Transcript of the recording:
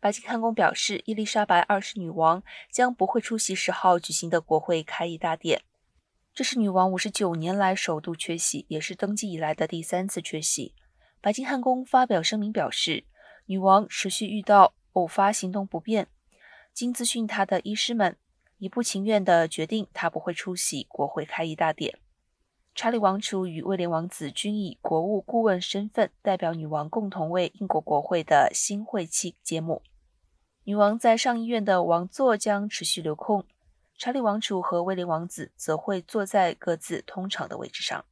白金汉宫表示，伊丽莎白二世女王将不会出席十号举行的国会开议大典。这是女王五十九年来首度缺席，也是登基以来的第三次缺席。白金汉宫发表声明表示，女王持续遇到偶发行动不便，经咨询她的医师们，已不情愿地决定她不会出席国会开议大典。查理王储与威廉王子均以国务顾问身份代表女王，共同为英国国会的新会期揭幕。女王在上议院的王座将持续留空，查理王储和威廉王子则会坐在各自通常的位置上。